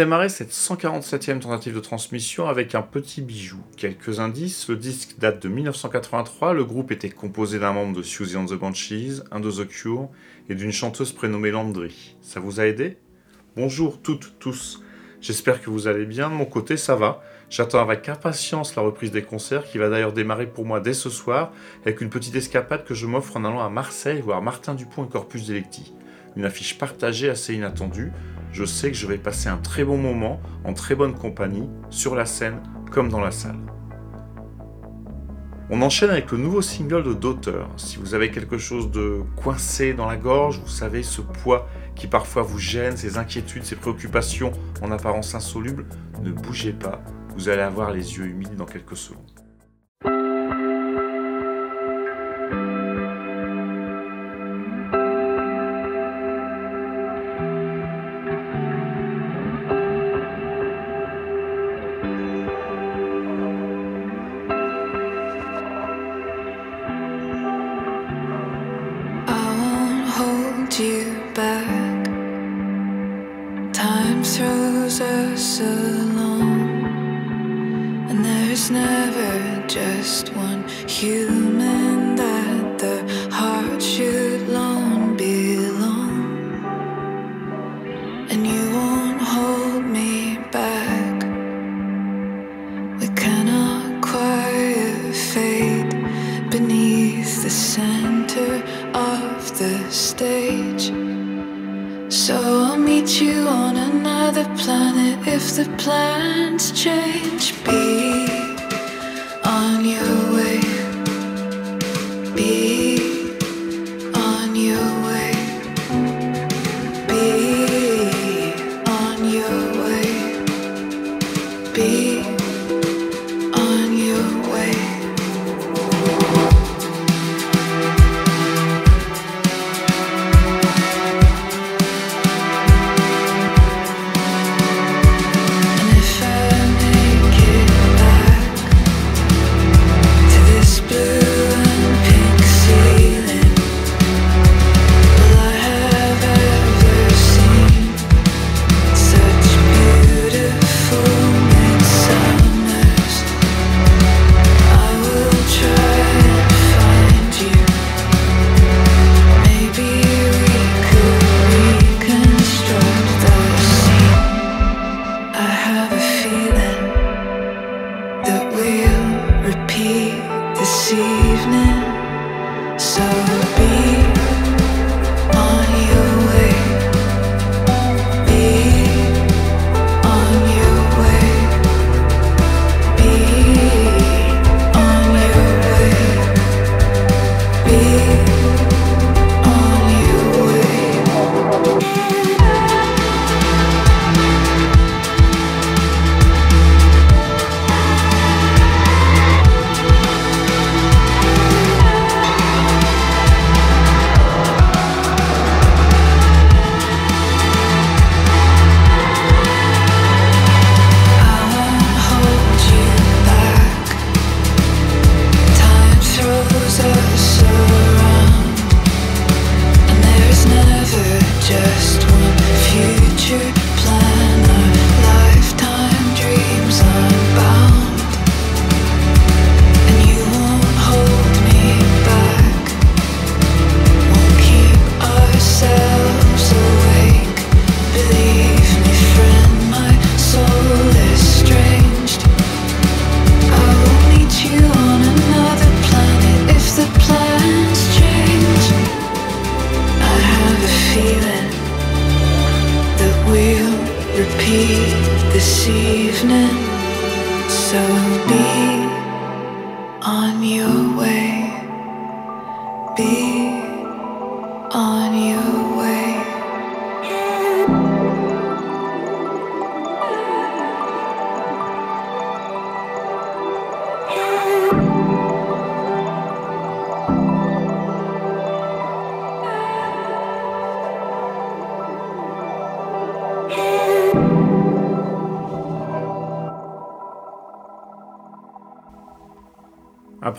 Démarrer cette 147e tentative de transmission avec un petit bijou. Quelques indices, le disque date de 1983, le groupe était composé d'un membre de Susie and the Banshees, un de The Cure et d'une chanteuse prénommée Landry. Ça vous a aidé? Bonjour toutes, tous. J'espère que vous allez bien, de mon côté ça va. J'attends avec impatience la reprise des concerts qui va d'ailleurs démarrer pour moi dès ce soir avec une petite escapade que je m'offre en allant à Marseille voir Martin Dupont et Corpus Delecti. Une affiche partagée assez inattendue, je sais que je vais passer un très bon moment en très bonne compagnie, sur la scène comme dans la salle. On enchaîne avec le nouveau single de Daughter. Si vous avez quelque chose de coincé dans la gorge, vous savez ce poids qui parfois vous gêne, ces inquiétudes, ces préoccupations en apparence insolubles, ne bougez pas, vous allez avoir les yeux humides dans quelques secondes.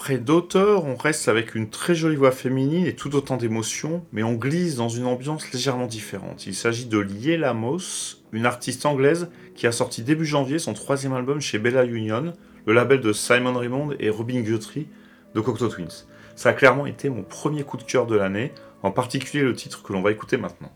Après d'auteur, on reste avec une très jolie voix féminine et tout autant d'émotions, mais on glisse dans une ambiance légèrement différente. Il s'agit de Lielamos une artiste anglaise qui a sorti début janvier son troisième album chez Bella Union, le label de Simon Raymond et Robin Guthrie de Cocteau Twins. Ça a clairement été mon premier coup de cœur de l'année, en particulier le titre que l'on va écouter maintenant.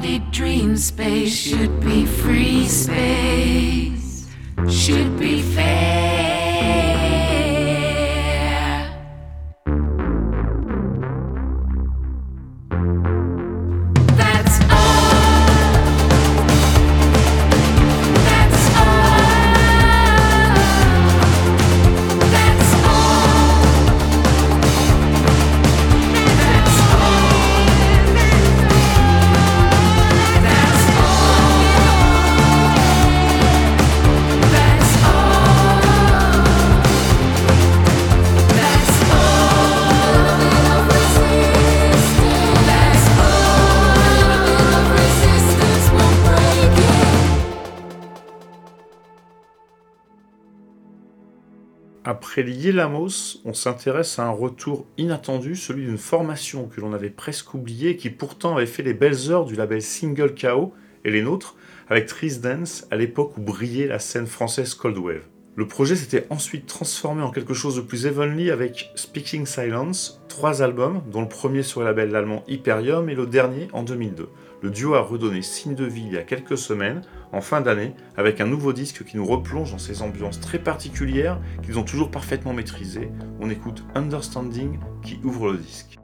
embodied dream space should be free space, should be fair. Après on s'intéresse à un retour inattendu, celui d'une formation que l'on avait presque oubliée qui pourtant avait fait les belles heures du label Single KO et les nôtres avec Tris Dance à l'époque où brillait la scène française Cold Wave. Le projet s'était ensuite transformé en quelque chose de plus heavenly avec Speaking Silence, trois albums, dont le premier sur le label allemand Hyperium et le dernier en 2002. Le duo a redonné signe de vie il y a quelques semaines en fin d'année avec un nouveau disque qui nous replonge dans ces ambiances très particulières qu'ils ont toujours parfaitement maîtrisées. On écoute Understanding qui ouvre le disque.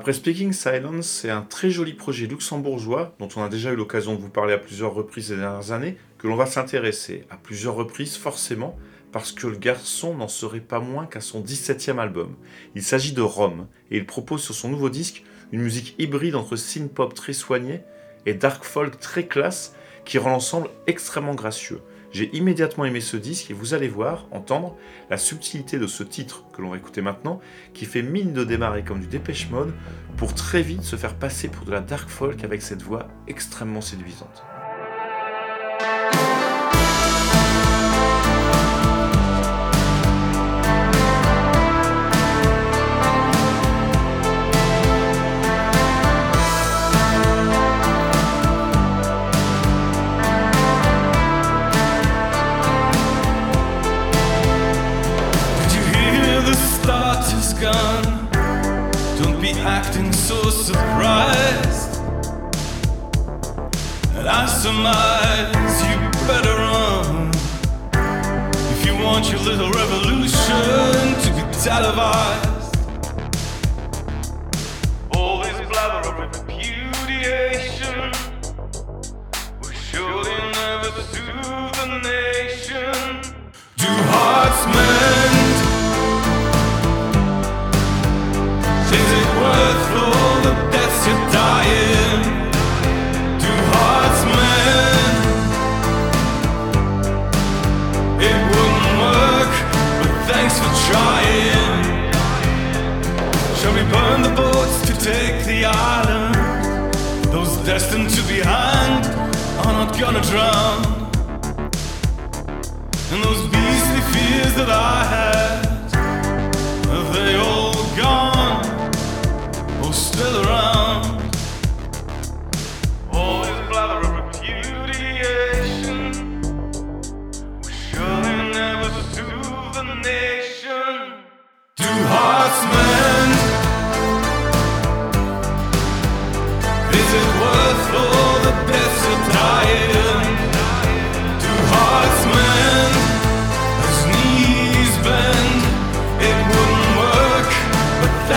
Après Speaking Silence, c'est un très joli projet luxembourgeois, dont on a déjà eu l'occasion de vous parler à plusieurs reprises ces dernières années, que l'on va s'intéresser. À plusieurs reprises, forcément, parce que le garçon n'en serait pas moins qu'à son 17e album. Il s'agit de Rome, et il propose sur son nouveau disque une musique hybride entre synth-pop très soigné et dark folk très classe, qui rend l'ensemble extrêmement gracieux. J'ai immédiatement aimé ce disque et vous allez voir, entendre la subtilité de ce titre que l'on va écouter maintenant, qui fait mine de démarrer comme du Dépêche Mode pour très vite se faire passer pour de la dark folk avec cette voix extrêmement séduisante. Surmise you better run if you want your little revolution to be televised. All this blather of repudiation will surely never soothe the nation. Do hearts mend? Burn the boats to take the island. Those destined to be hanged are not gonna drown. And those beastly fears that I had, are they all gone or still around?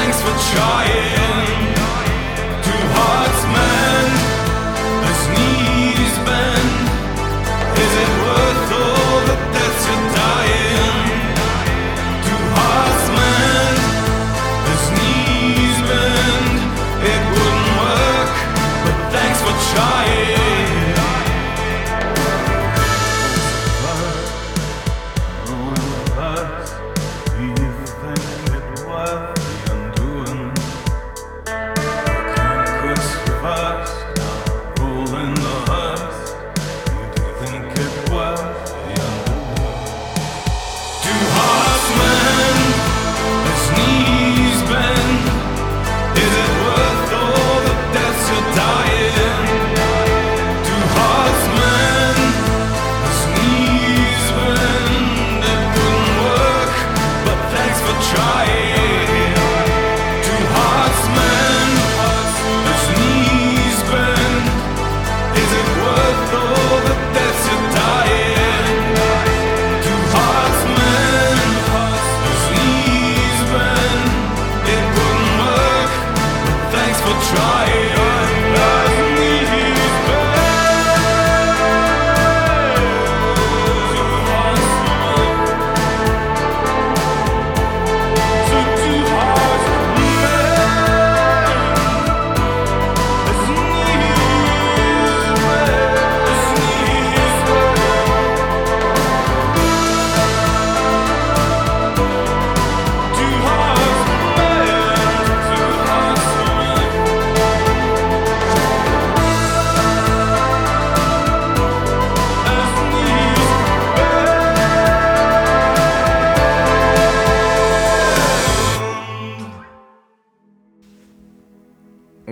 Thanks for trying. Do hearts mend?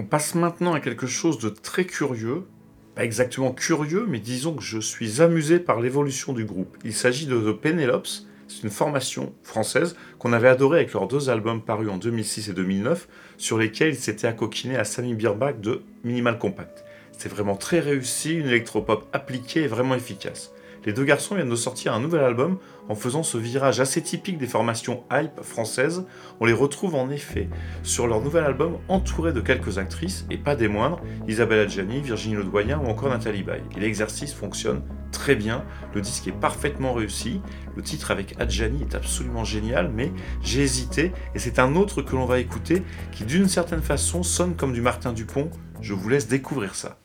On passe maintenant à quelque chose de très curieux. Pas exactement curieux, mais disons que je suis amusé par l'évolution du groupe. Il s'agit de The Penelopes, c'est une formation française qu'on avait adorée avec leurs deux albums parus en 2006 et 2009, sur lesquels ils s'étaient accoquinés à Sammy Birbach de Minimal Compact. C'est vraiment très réussi, une électropop appliquée et vraiment efficace. Les deux garçons viennent de sortir un nouvel album en faisant ce virage assez typique des formations hype françaises. On les retrouve en effet sur leur nouvel album entouré de quelques actrices, et pas des moindres, Isabelle Adjani, Virginie Ledoyen ou encore Nathalie Baye. Et l'exercice fonctionne très bien, le disque est parfaitement réussi, le titre avec Adjani est absolument génial, mais j'ai hésité, et c'est un autre que l'on va écouter qui d'une certaine façon sonne comme du Martin Dupont. Je vous laisse découvrir ça.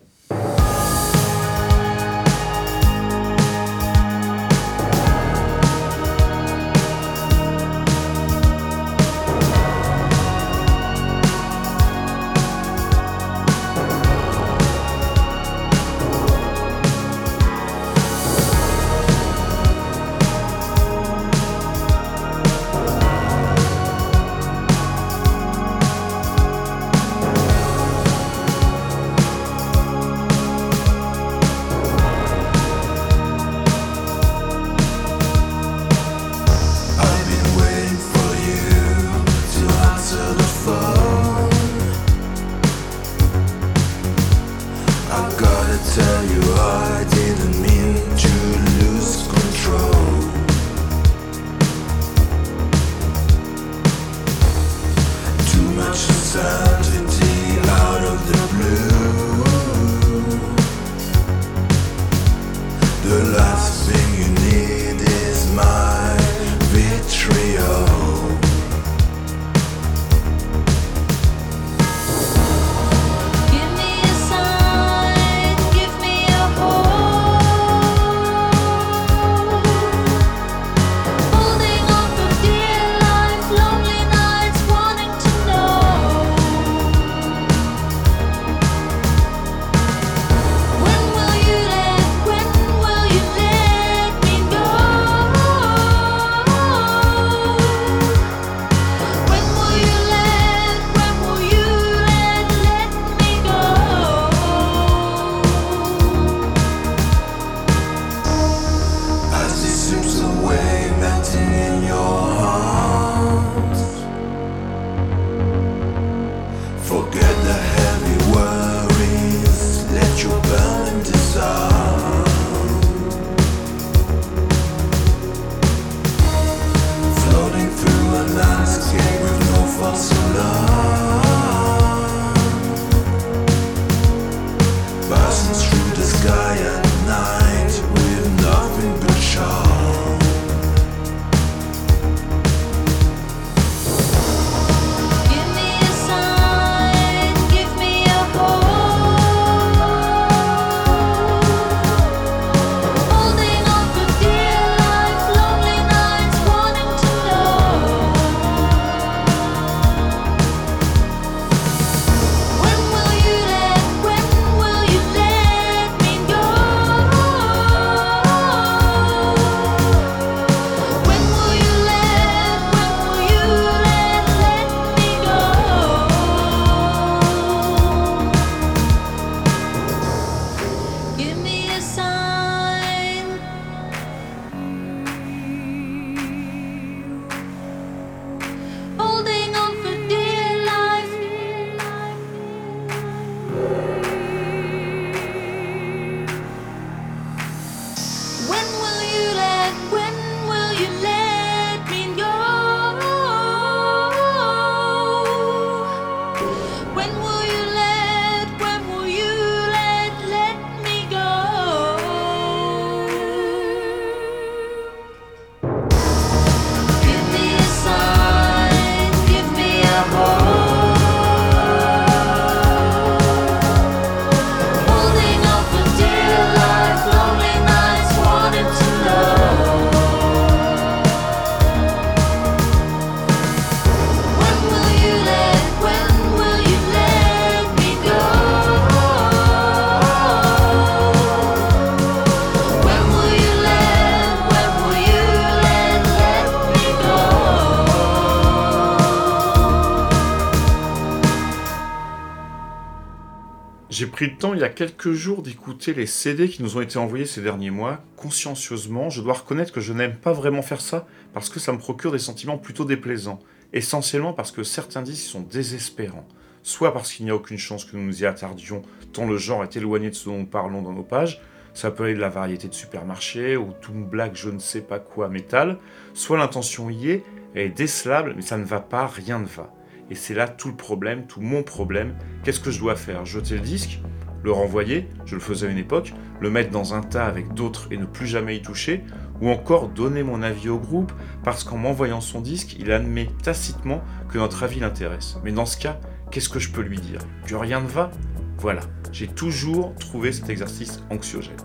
Pris le temps il y a quelques jours d'écouter les CD qui nous ont été envoyés ces derniers mois, consciencieusement. Je dois reconnaître que je n'aime pas vraiment faire ça parce que ça me procure des sentiments plutôt déplaisants. Essentiellement parce que certains disques sont désespérants. Soit parce qu'il n'y a aucune chance que nous nous y attardions, tant le genre est éloigné de ce dont nous parlons dans nos pages, ça peut aller de la variété de supermarché au Toon Black je ne sais pas quoi métal, soit l'intention y est, elle est décelable, mais ça ne va pas, rien ne va. Et c'est là tout le problème, tout mon problème. Qu'est-ce que je dois faire? Jeter le disque? Le renvoyer? Je le faisais à une époque. Le mettre dans un tas avec d'autres et ne plus jamais y toucher? Ou encore donner mon avis au groupe parce qu'en m'envoyant son disque, il admet tacitement que notre avis l'intéresse. Mais dans ce cas, qu'est-ce que je peux lui dire? Que rien ne va? Voilà. J'ai toujours trouvé cet exercice anxiogène.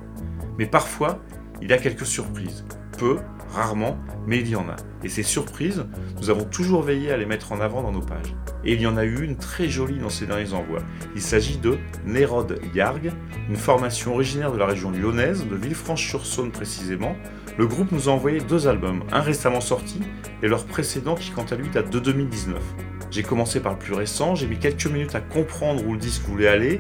Mais parfois, il a quelques surprises. Peu, rarement, mais il y en a. Et ces surprises, nous avons toujours veillé à les mettre en avant dans nos pages. Et il y en a eu une très jolie dans ces derniers envois. Il s'agit de Nérode Yarg, une formation originaire de la région lyonnaise, de Villefranche-sur-Saône précisément. Le groupe nous a envoyé deux albums, un récemment sorti et leur précédent qui quant à lui date de 2019. J'ai commencé par le plus récent, j'ai mis quelques minutes à comprendre où le disque voulait aller,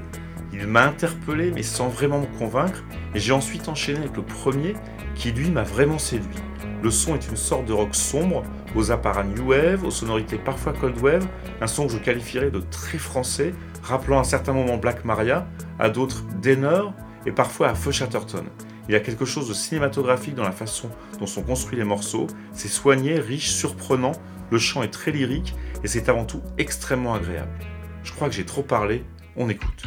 il m'a interpellé mais sans vraiment me convaincre, et j'ai ensuite enchaîné avec le premier qui lui m'a vraiment séduit. Le son est une sorte de rock sombre, aux apparats new wave, aux sonorités parfois cold wave, un son que je qualifierais de très français, rappelant à certains moments Black Maria, à d'autres Denner et parfois à Feu Chatterton. Il y a quelque chose de cinématographique dans la façon dont sont construits les morceaux, c'est soigné, riche, surprenant, le chant est très lyrique et c'est avant tout extrêmement agréable. Je crois que j'ai trop parlé, on écoute.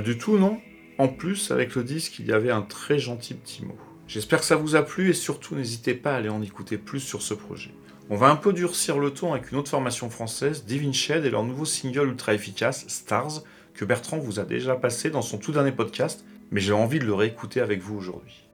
Du tout, non? En plus, avec le disque, il y avait un très gentil petit mot. J'espère que ça vous a plu et surtout n'hésitez pas à aller en écouter plus sur ce projet. On va un peu durcir le ton avec une autre formation française, Divine Shed et leur nouveau single ultra efficace, Stars, que Bertrand vous a déjà passé dans son tout dernier podcast, mais j'ai envie de le réécouter avec vous aujourd'hui.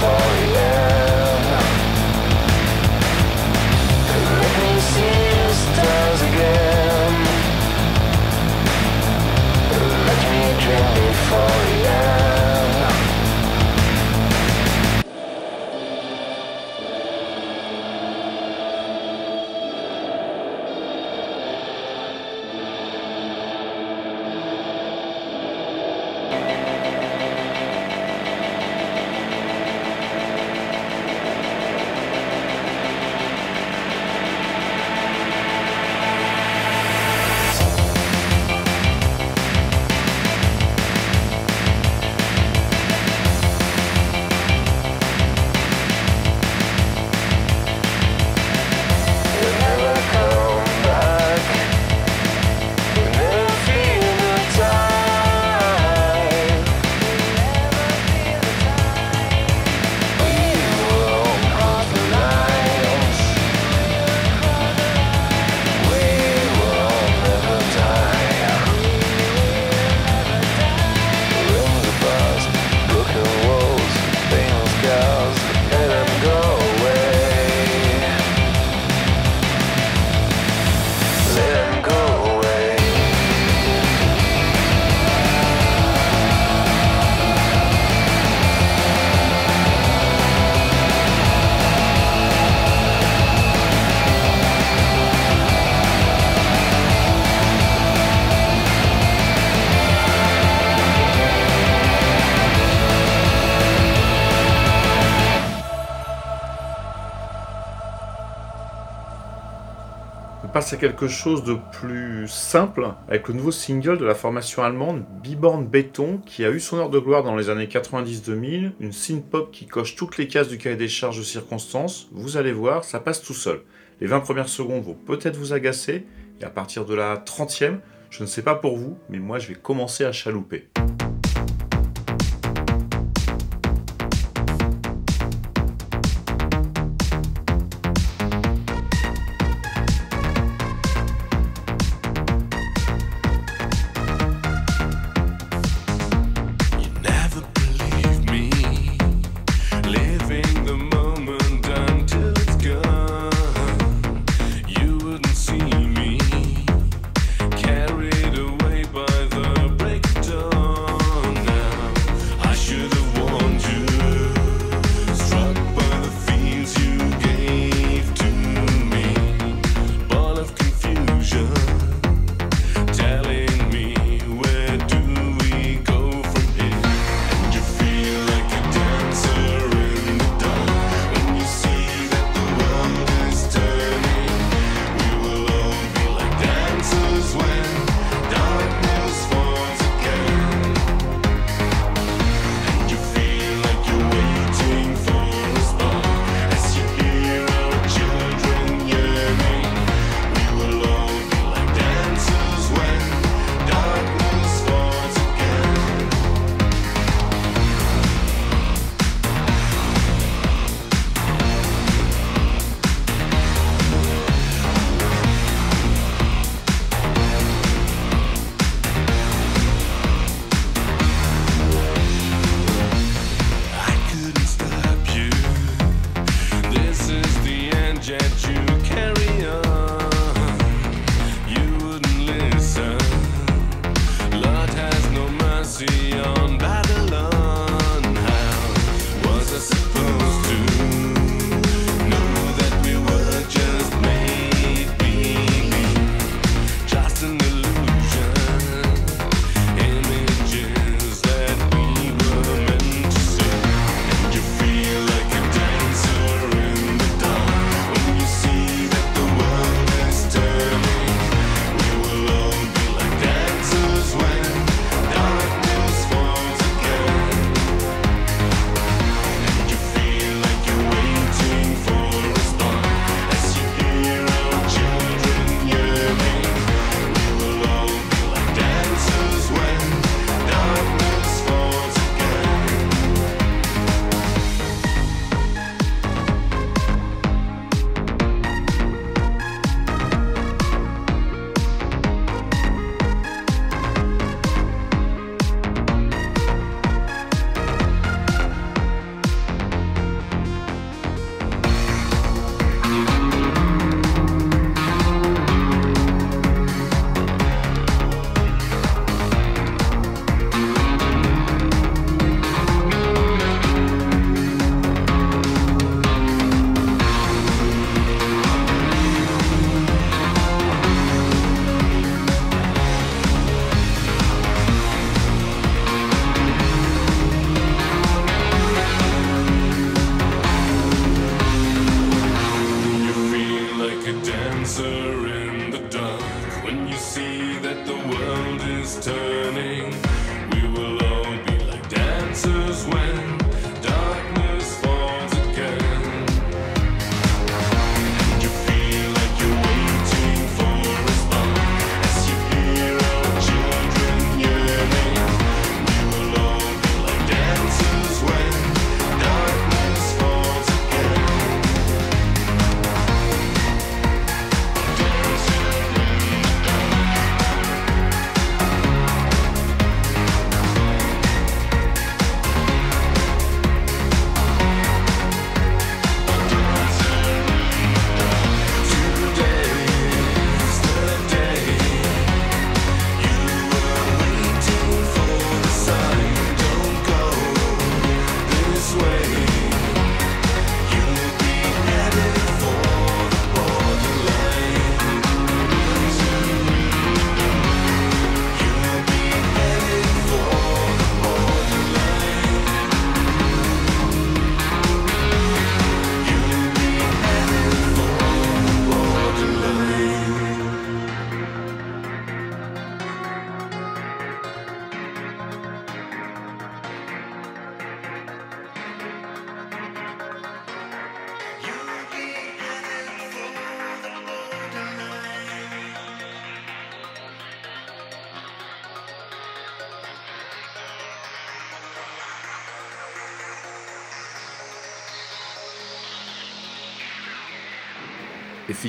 for you On passe à quelque chose de plus simple avec le nouveau single de la formation allemande Biborn Béton qui a eu son heure de gloire dans les années 90-2000, une synth-pop qui coche toutes les cases du cahier des charges de circonstances. Vous allez voir, ça passe tout seul. Les 20 premières secondes vont peut-être vous agacer et à partir de la 30e, je ne sais pas pour vous, mais moi je vais commencer à chalouper.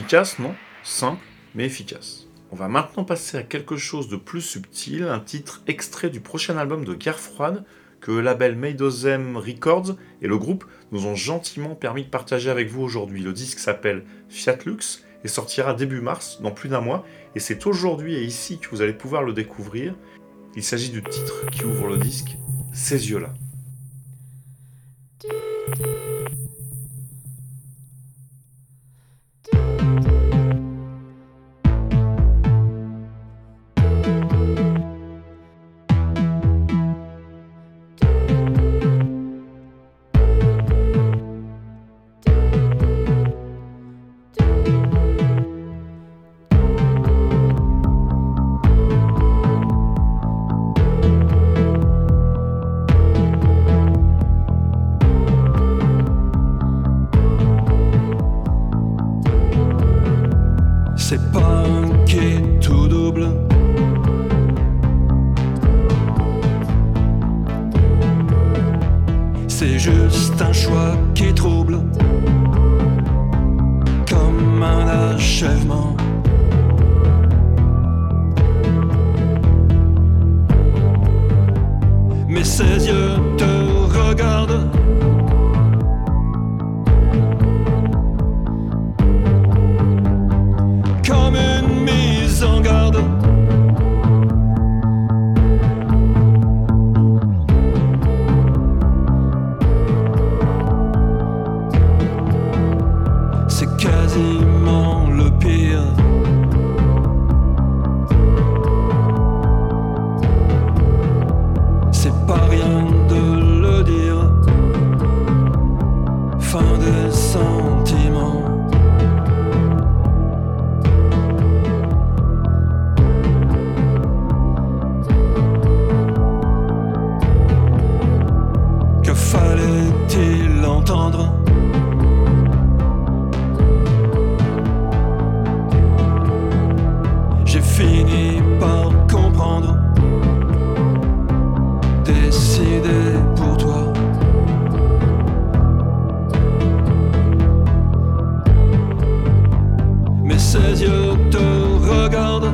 Efficace, non? Simple, mais efficace. On va maintenant passer à quelque chose de plus subtil, un titre extrait du prochain album de Guerre froide que le label Maidozem Records et le groupe nous ont gentiment permis de partager avec vous aujourd'hui. Le disque s'appelle Fiat Lux et sortira début mars, dans plus d'un mois, et c'est aujourd'hui et ici que vous allez pouvoir le découvrir. Il s'agit du titre qui ouvre le disque, Ces yeux-là. Ses yeux te regardent.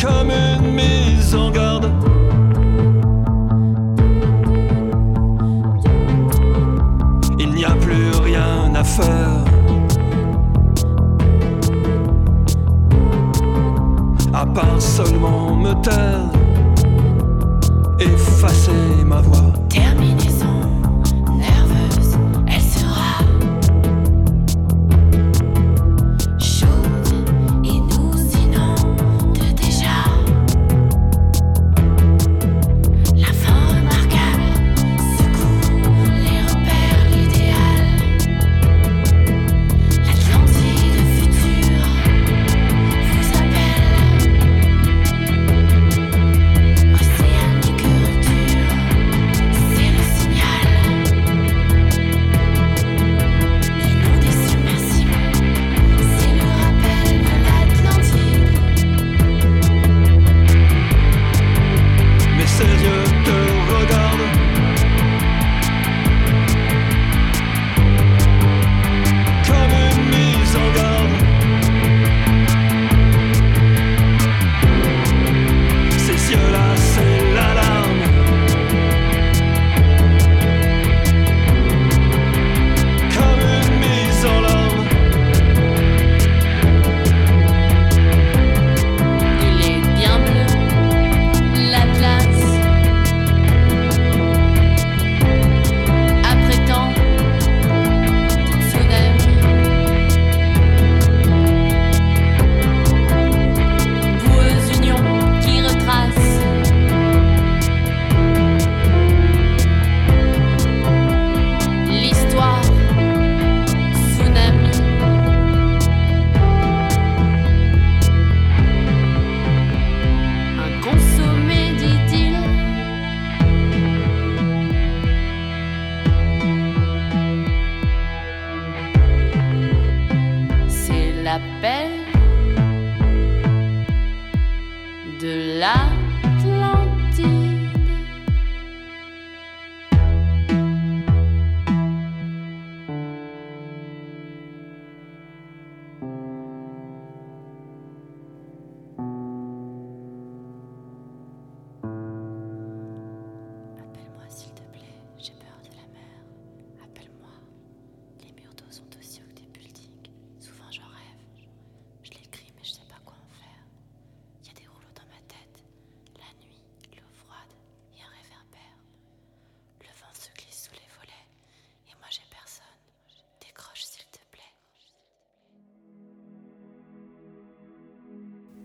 comme une mise en garde. Il n'y a plus rien à faire. À part seulement me taire, effacer ma voix.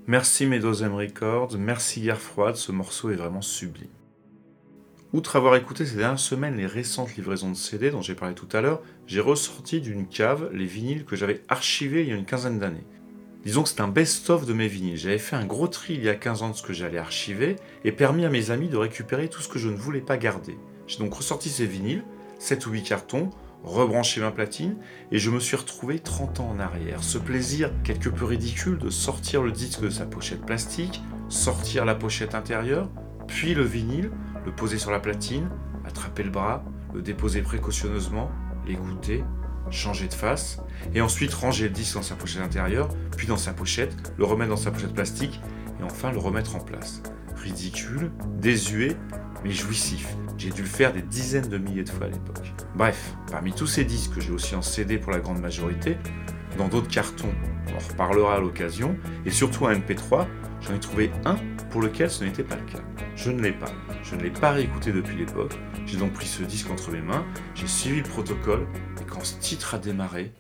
Merci Medozem Records, merci Guerre Froide, ce morceau est vraiment sublime. Outre avoir écouté ces dernières semaines les récentes livraisons de CD dont j'ai parlé tout à l'heure, j'ai ressorti d'une cave les vinyles que j'avais archivés il y a une quinzaine d'années. Disons que c'est un best-of de mes vinyles. J'avais fait un gros tri il y a 15 ans de ce que j'allais archiver et permis à mes amis de récupérer tout ce que je ne voulais pas garder. J'ai donc ressorti ces vinyles, 7 ou 8 cartons, rebranché ma platine et je me suis retrouvé 30 ans en arrière. Ce plaisir quelque peu ridicule de sortir le disque de sa pochette plastique, sortir la pochette intérieure, puis le vinyle, le poser sur la platine, attraper le bras, le déposer précautionneusement, l'écouter, changer de face, et ensuite ranger le disque dans sa pochette intérieure, puis dans sa pochette, le remettre dans sa pochette plastique, et enfin le remettre en place. Ridicule, désuet, mais jouissif. J'ai dû le faire des dizaines de milliers de fois à l'époque. Bref, parmi tous ces disques que j'ai aussi en CD pour la grande majorité, dans d'autres cartons, on en reparlera à l'occasion, et surtout un MP3, j'en ai trouvé un pour lequel ce n'était pas le cas. Je ne l'ai pas. Je ne l'ai pas réécouté depuis l'époque. J'ai donc pris ce disque entre mes mains, j'ai suivi le protocole, et quand ce titre a démarré,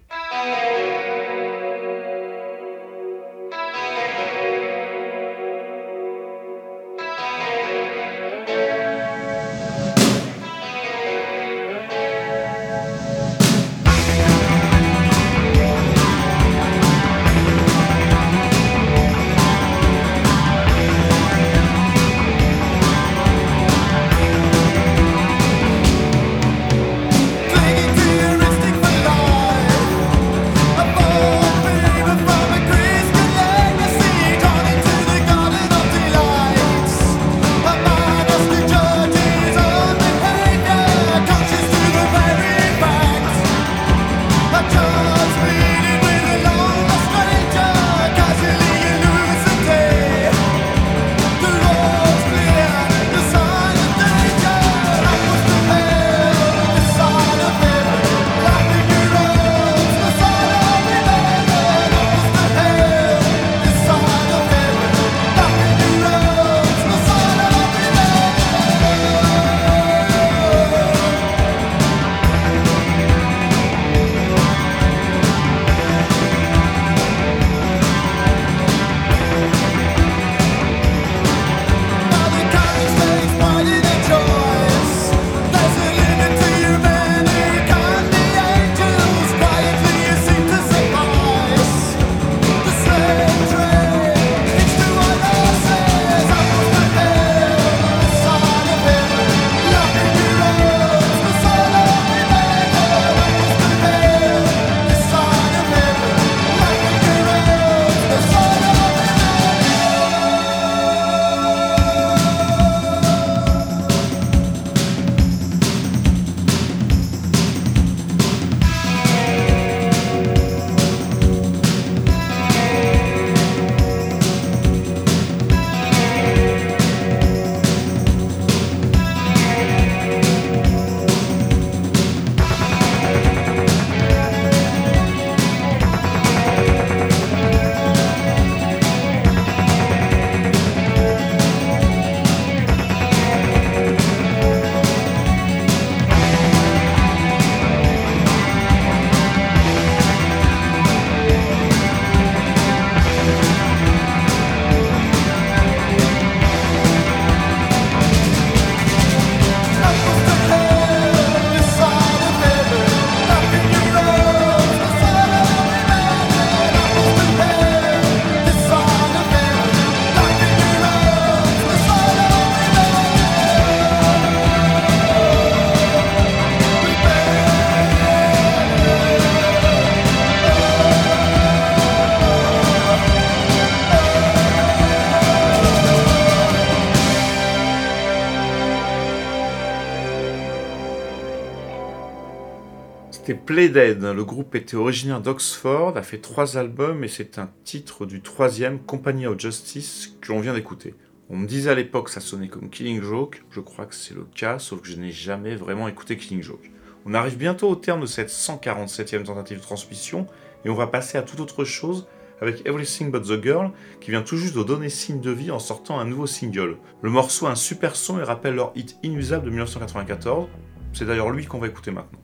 Playdead. Le groupe était originaire d'Oxford, a fait trois albums et c'est un titre du troisième, Company of Justice, que l'on vient d'écouter. On me disait à l'époque que ça sonnait comme Killing Joke, je crois que c'est le cas, sauf que je n'ai jamais vraiment écouté Killing Joke. On arrive bientôt au terme de cette 147e tentative de transmission et on va passer à toute autre chose avec Everything But the Girl qui vient tout juste de donner signe de vie en sortant un nouveau single. Le morceau a un super son et rappelle leur hit inusable de 1994. C'est d'ailleurs lui qu'on va écouter maintenant.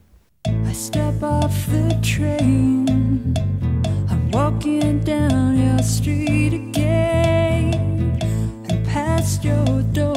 off the train. I'm walking down your street again And past your door.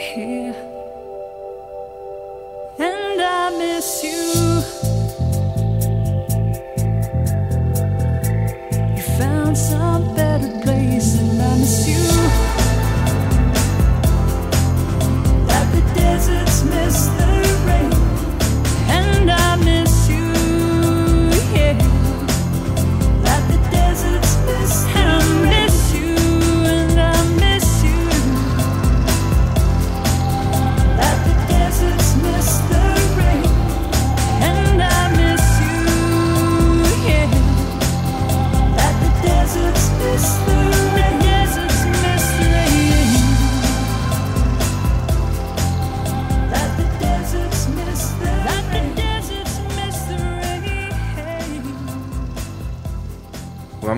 Yeah. And I miss you. You found some better place, and I miss you. Like the deserts miss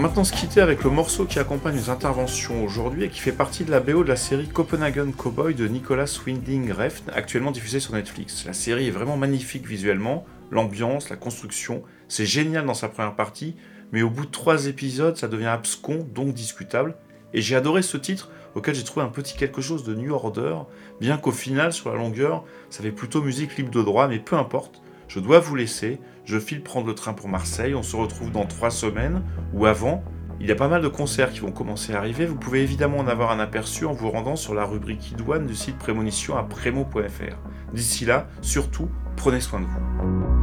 maintenant se quitter avec le morceau qui accompagne les interventions aujourd'hui et qui fait partie de la BO de la série Copenhagen Cowboy de Nicolas Winding Refn, actuellement diffusée sur Netflix. La série est vraiment magnifique visuellement, l'ambiance, la construction, c'est génial dans sa première partie, mais au bout de trois épisodes, ça devient abscon, donc discutable. Et j'ai adoré ce titre auquel j'ai trouvé un petit quelque chose de New Order, bien qu'au final, sur la longueur, ça fait plutôt musique libre de droit, mais peu importe. Je dois vous laisser, je file prendre le train pour Marseille, on se retrouve dans trois semaines, ou avant. Il y a pas mal de concerts qui vont commencer à arriver, vous pouvez évidemment en avoir un aperçu en vous rendant sur la rubrique idoine du site Prémonition à prémo.fr. D'ici là, surtout, prenez soin de vous.